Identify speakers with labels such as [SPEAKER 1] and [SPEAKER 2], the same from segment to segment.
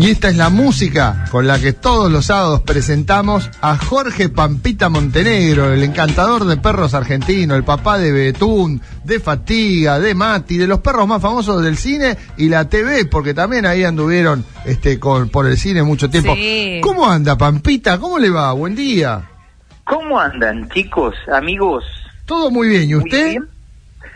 [SPEAKER 1] Y esta es la música con la que todos los sábados presentamos a Jorge Pampita Montenegro, el encantador de perros argentino, el papá de Betún, de Fatiga, de Mati, de los perros más famosos del cine y la TV, porque también ahí anduvieron este, con, por el cine mucho tiempo.
[SPEAKER 2] Sí.
[SPEAKER 1] ¿Cómo anda Pampita? ¿Cómo le va? Buen día.
[SPEAKER 3] ¿Cómo andan, chicos, amigos?
[SPEAKER 1] Todo muy bien. ¿Y
[SPEAKER 3] Muy
[SPEAKER 1] usted?
[SPEAKER 3] bien.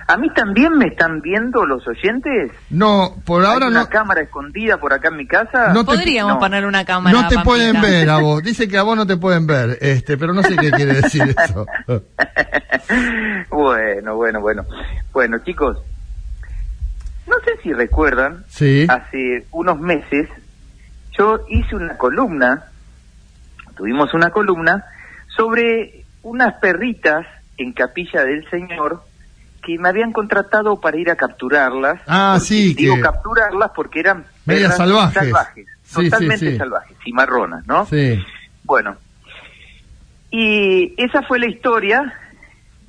[SPEAKER 3] ¿A mí también me están viendo los oyentes?
[SPEAKER 1] No, por ahora
[SPEAKER 3] ¿Hay una
[SPEAKER 1] no.
[SPEAKER 3] cámara escondida por acá en mi casa?
[SPEAKER 1] No te-
[SPEAKER 2] Podríamos
[SPEAKER 3] no.
[SPEAKER 2] poner una cámara.
[SPEAKER 1] No te
[SPEAKER 2] Pampita.
[SPEAKER 1] pueden ver a vos. Dice que a vos no te pueden ver, este, pero no sé qué quiere decir eso.
[SPEAKER 3] bueno, bueno, bueno. Bueno, chicos, no sé si recuerdan,
[SPEAKER 1] Sí.
[SPEAKER 3] hace unos meses yo hice una columna, tuvimos una columna sobre unas perritas en Capilla del Señor que me habían contratado para ir a capturarlas.
[SPEAKER 1] Ah, sí,
[SPEAKER 3] Digo
[SPEAKER 1] que-
[SPEAKER 3] capturarlas porque eran
[SPEAKER 1] Medias salvajes. Sí, sí,
[SPEAKER 3] totalmente
[SPEAKER 1] sí.
[SPEAKER 3] salvajes, cimarronas, ¿no?
[SPEAKER 1] Sí.
[SPEAKER 3] Bueno, y esa fue la historia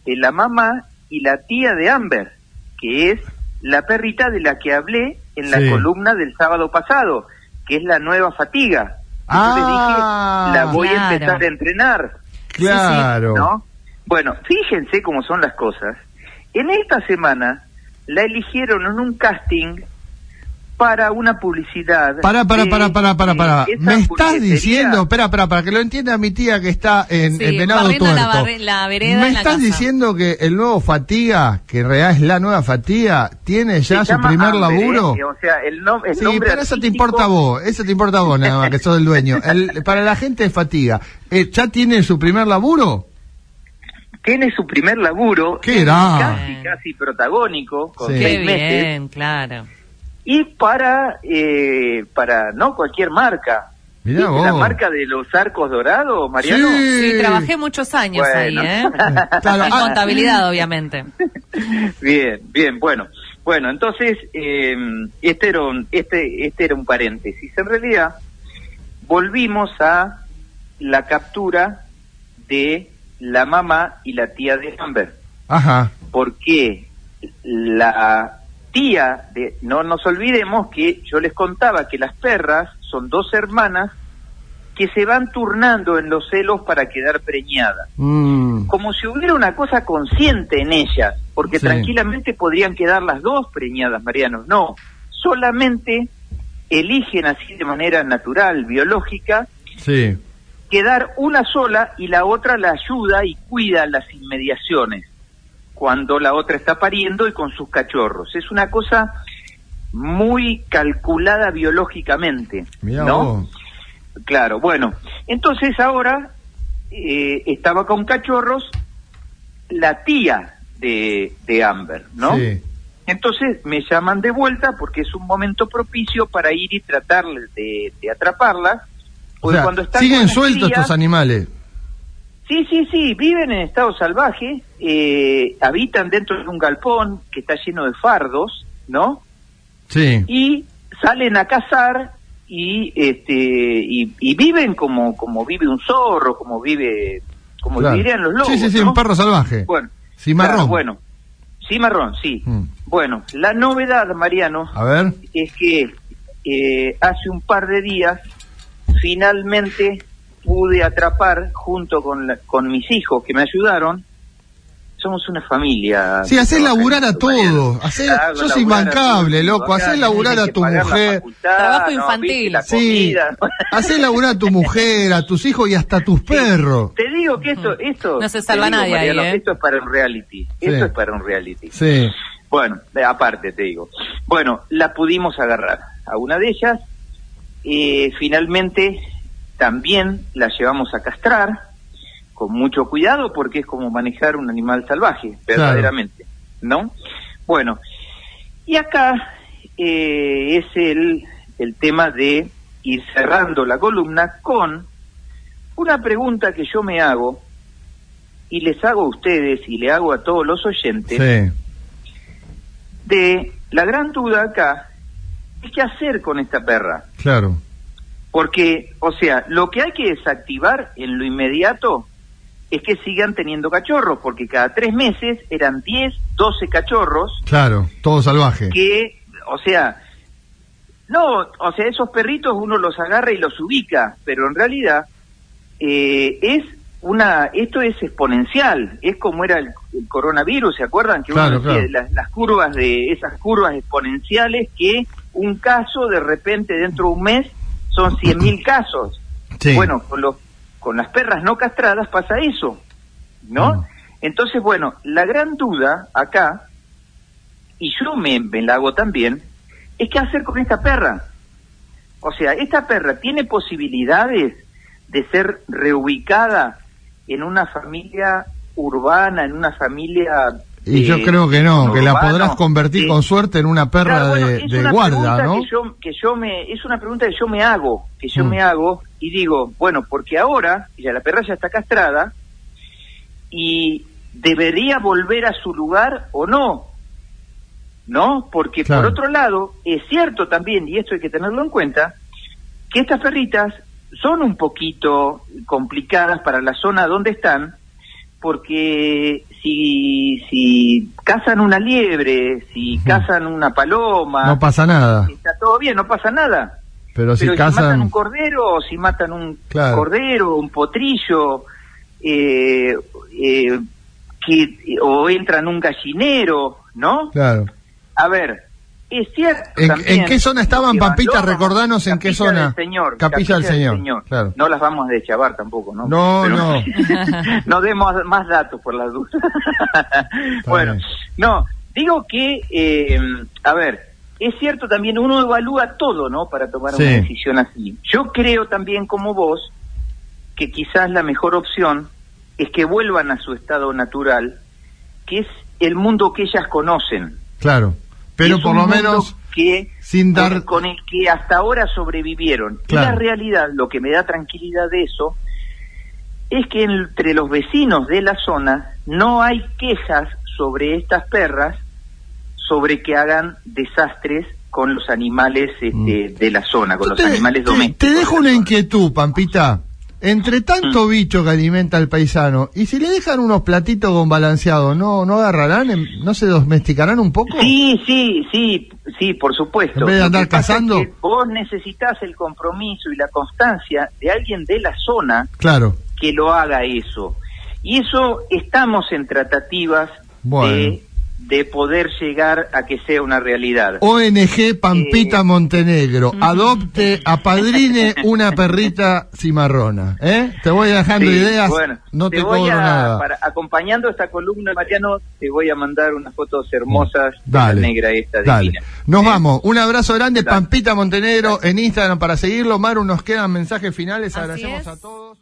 [SPEAKER 3] de la mamá y la tía de Amber, que es la perrita de la que hablé en la
[SPEAKER 1] Sí.
[SPEAKER 3] columna del sábado pasado, que es la nueva fatiga. Les
[SPEAKER 1] Ah,
[SPEAKER 3] dije, la voy a empezar a entrenar,
[SPEAKER 1] Claro.
[SPEAKER 3] ¿no? Bueno, fíjense cómo son las cosas. En esta semana la eligieron en un casting para una publicidad.
[SPEAKER 1] Para, para,
[SPEAKER 3] de-
[SPEAKER 1] para, para, para, para.
[SPEAKER 3] de esa
[SPEAKER 1] Me estás diciendo, espera, espera, para que lo entienda mi tía que está en,
[SPEAKER 2] Sí,
[SPEAKER 1] en Venado
[SPEAKER 2] la
[SPEAKER 1] Tuerto.
[SPEAKER 2] barre- la vereda
[SPEAKER 1] Me
[SPEAKER 2] en la
[SPEAKER 1] estás
[SPEAKER 2] casa.
[SPEAKER 1] diciendo que el nuevo Fatiga, que en realidad es la nueva Fatiga, tiene ya
[SPEAKER 3] Se
[SPEAKER 1] su primer
[SPEAKER 3] Amber,
[SPEAKER 1] laburo.
[SPEAKER 3] ¿eh? O sea, el, nom- el
[SPEAKER 1] Sí,
[SPEAKER 3] nombre
[SPEAKER 1] pero eso te importa a vos, eso te importa a vos nada más, que sos el dueño. El- para la gente de Fatiga, eh, ¿ya tiene su primer laburo?
[SPEAKER 3] Tiene su primer laburo.
[SPEAKER 1] ¿Qué era?
[SPEAKER 3] Casi, casi protagónico, con
[SPEAKER 1] Sí.
[SPEAKER 2] Qué
[SPEAKER 3] seis meses.
[SPEAKER 2] bien, claro.
[SPEAKER 3] Y para, eh, para no cualquier marca.
[SPEAKER 1] Mirá
[SPEAKER 3] ¿Viste
[SPEAKER 1] vos.
[SPEAKER 3] La marca de los arcos dorados, Mariano.
[SPEAKER 2] Sí, trabajé muchos años
[SPEAKER 3] Bueno.
[SPEAKER 2] ahí, ¿eh?
[SPEAKER 1] Claro,
[SPEAKER 2] en
[SPEAKER 1] ah,
[SPEAKER 2] contabilidad, obviamente.
[SPEAKER 3] Bien, bien, bueno. Bueno, entonces, eh, este, era un, este, este era un paréntesis. En realidad, volvimos a la captura de la mamá y la tía de Amber.
[SPEAKER 1] Ajá.
[SPEAKER 3] Porque la tía de... No nos olvidemos que yo les contaba que las perras son dos hermanas que se van turnando en los celos para quedar preñadas
[SPEAKER 1] Mm.
[SPEAKER 3] como si hubiera una cosa consciente en ellas, porque
[SPEAKER 1] Sí.
[SPEAKER 3] tranquilamente podrían quedar las dos preñadas, Mariano. No, solamente eligen así de manera natural, biológica,
[SPEAKER 1] Sí.
[SPEAKER 3] Quedar una sola y la otra la ayuda y cuida las inmediaciones cuando la otra está pariendo y con sus cachorros. Es una cosa muy calculada biológicamente,
[SPEAKER 1] Mirá
[SPEAKER 3] ¿no?
[SPEAKER 1] vos.
[SPEAKER 3] Claro, bueno, entonces ahora eh, estaba con cachorros la tía de, de Amber, ¿no?
[SPEAKER 1] Sí.
[SPEAKER 3] Entonces me llaman de vuelta porque es un momento propicio para ir y tratar de, de atraparlas.
[SPEAKER 1] O
[SPEAKER 3] porque
[SPEAKER 1] sea,
[SPEAKER 3] cuando están
[SPEAKER 1] siguen sueltos
[SPEAKER 3] crías-
[SPEAKER 1] estos animales.
[SPEAKER 3] Sí, sí, sí, viven en estado salvaje, eh, habitan dentro de un galpón que está lleno de fardos, ¿no?
[SPEAKER 1] Sí.
[SPEAKER 3] y salen a cazar y este y, y viven como como vive un zorro como vive como
[SPEAKER 1] Claro.
[SPEAKER 3] dirían los lobos
[SPEAKER 1] Sí, sí, sí,
[SPEAKER 3] ¿no?
[SPEAKER 1] un perro salvaje.
[SPEAKER 3] bueno
[SPEAKER 1] Cimarrón.
[SPEAKER 3] claro, bueno cimarrón sí
[SPEAKER 1] Mm.
[SPEAKER 3] bueno la novedad Mariano
[SPEAKER 1] A ver.
[SPEAKER 3] es que eh, hace un par de días finalmente pude atrapar junto con la- con mis hijos que me ayudaron somos una familia
[SPEAKER 1] Sí, hacés laburar a todos. Hacés,
[SPEAKER 3] Hago
[SPEAKER 1] sos imbancable, loco. Hacés laburar a tu mujer.
[SPEAKER 3] facultad,
[SPEAKER 2] Trabajo
[SPEAKER 3] ¿no?
[SPEAKER 2] infantil.
[SPEAKER 3] La
[SPEAKER 1] Sí.
[SPEAKER 3] comida.
[SPEAKER 1] Hacés laburar a tu mujer, a tus hijos y hasta a tus perros.
[SPEAKER 3] Te digo que esto, esto
[SPEAKER 2] No se salva
[SPEAKER 3] digo,
[SPEAKER 2] nadie ahí, ¿eh?
[SPEAKER 3] Esto es para un reality. Esto es para un reality.
[SPEAKER 1] Sí.
[SPEAKER 3] Bueno, aparte te digo. Bueno, la pudimos agarrar a una de ellas. Eh, finalmente también la llevamos a castrar con mucho cuidado porque es como manejar un animal salvaje, verdaderamente, ¿no? Bueno, y acá eh, es el, el tema de ir cerrando la columna con una pregunta que yo me hago y les hago a ustedes y le hago a todos los oyentes
[SPEAKER 1] Sí.
[SPEAKER 3] de la gran duda acá es qué hacer con esta perra.
[SPEAKER 1] Claro.
[SPEAKER 3] Porque, o sea, lo que hay que desactivar en lo inmediato es que sigan teniendo cachorros, porque cada tres meses eran 10, 12 cachorros
[SPEAKER 1] Claro. Todo salvaje.
[SPEAKER 3] que, o sea, No, o sea, esos perritos uno los agarra y los ubica, pero en realidad eh, es una, esto es exponencial, es como era el, el coronavirus, ¿se acuerdan? Que
[SPEAKER 1] Claro,
[SPEAKER 3] uno decía,
[SPEAKER 1] claro.
[SPEAKER 3] las, las curvas de esas curvas exponenciales que un caso de repente dentro de un mes son 100.000 casos.
[SPEAKER 1] Sí.
[SPEAKER 3] Bueno, con los con las perras no castradas pasa eso, ¿no?
[SPEAKER 1] Mm.
[SPEAKER 3] Entonces, bueno, la gran duda acá, y yo me, me la hago también, es qué hacer con esta perra. O sea, esta perra tiene posibilidades de ser reubicada en una familia urbana, en una familia...
[SPEAKER 1] Y yo creo que no, que la podrás convertir
[SPEAKER 3] eh,
[SPEAKER 1] con suerte en una perra
[SPEAKER 3] Claro, bueno,
[SPEAKER 1] de,
[SPEAKER 3] es
[SPEAKER 1] de
[SPEAKER 3] una
[SPEAKER 1] guarda, ¿no?
[SPEAKER 3] Que yo, que yo me, es una pregunta que yo me hago, que yo
[SPEAKER 1] Mm.
[SPEAKER 3] me hago y digo, bueno, porque ahora ya la perra ya está castrada y debería volver a su lugar o no, ¿no? Porque
[SPEAKER 1] Claro.
[SPEAKER 3] por otro lado, es cierto también, y esto hay que tenerlo en cuenta, que estas perritas son un poquito complicadas para la zona donde están, porque si, si cazan una liebre, si cazan una paloma,
[SPEAKER 1] No pasa nada.
[SPEAKER 3] está todo bien, no pasa nada.
[SPEAKER 1] Pero si
[SPEAKER 3] Pero si matan
[SPEAKER 1] cazan...
[SPEAKER 3] un cordero, o si matan un
[SPEAKER 1] Claro.
[SPEAKER 3] cordero, un potrillo, eh, eh, que, o entran un gallinero, ¿no?
[SPEAKER 1] Claro.
[SPEAKER 3] A ver, es cierto.
[SPEAKER 1] ¿En-
[SPEAKER 3] también
[SPEAKER 1] en qué zona estaban, Pampita? Recordanos en qué zona.
[SPEAKER 3] del Señor,
[SPEAKER 1] Capilla del Señor, claro.
[SPEAKER 3] No las vamos a deschavar tampoco, ¿no?
[SPEAKER 1] No, no.
[SPEAKER 3] no demos más datos por las dudas. bueno,
[SPEAKER 1] bien.
[SPEAKER 3] no, digo que, eh, a ver, es cierto también, uno evalúa todo, ¿no? Para tomar
[SPEAKER 1] Sí.
[SPEAKER 3] una decisión así. Yo creo también, como vos, que quizás la mejor opción es que vuelvan a su estado natural, que es el mundo que ellas conocen.
[SPEAKER 1] Claro. Pero por lo menos
[SPEAKER 3] que
[SPEAKER 1] sin dar...
[SPEAKER 3] con, el que hasta ahora sobrevivieron. Y la realidad, lo que me da tranquilidad de eso, es que entre los vecinos de la zona no hay quejas sobre estas perras, sobre que hagan desastres con los animales este, de la zona, con los
[SPEAKER 1] Mm. Te-
[SPEAKER 3] animales domésticos.
[SPEAKER 1] Te dejo
[SPEAKER 3] de
[SPEAKER 1] una
[SPEAKER 3] zona.
[SPEAKER 1] inquietud, Pampita. Entre tanto
[SPEAKER 3] Mm.
[SPEAKER 1] bicho que alimenta al paisano, y si le dejan unos platitos con balanceado, ¿no no agarrarán? em- ¿No se domesticarán un poco?
[SPEAKER 3] Sí, sí, sí, sí, por supuesto.
[SPEAKER 1] En vez de andar
[SPEAKER 3] es
[SPEAKER 1] cazando.
[SPEAKER 3] que vos necesitas el compromiso y la constancia de alguien de la zona
[SPEAKER 1] Claro.
[SPEAKER 3] que lo haga eso. Y eso estamos en tratativas
[SPEAKER 1] Bueno.
[SPEAKER 3] de, de poder llegar a que sea una realidad.
[SPEAKER 1] ONG Pampita
[SPEAKER 3] Eh.
[SPEAKER 1] Montenegro, adopte, apadrine una perrita cimarrona. ¿eh? Te voy dejando
[SPEAKER 3] Sí,
[SPEAKER 1] ideas,
[SPEAKER 3] bueno,
[SPEAKER 1] no te,
[SPEAKER 3] voy
[SPEAKER 1] cobro
[SPEAKER 3] a,
[SPEAKER 1] nada.
[SPEAKER 3] para- acompañando esta columna, Mariano, te voy a mandar unas fotos hermosas de
[SPEAKER 1] Dale,
[SPEAKER 3] la negra esta
[SPEAKER 1] dale.
[SPEAKER 3] divina.
[SPEAKER 1] Nos
[SPEAKER 3] Eh,
[SPEAKER 1] vamos. Un abrazo grande,
[SPEAKER 3] Dale.
[SPEAKER 1] Pampita Montenegro, en Instagram para seguirlo. Maru, nos quedan mensajes finales.
[SPEAKER 2] Así
[SPEAKER 1] Agradecemos
[SPEAKER 2] es.
[SPEAKER 1] a todos.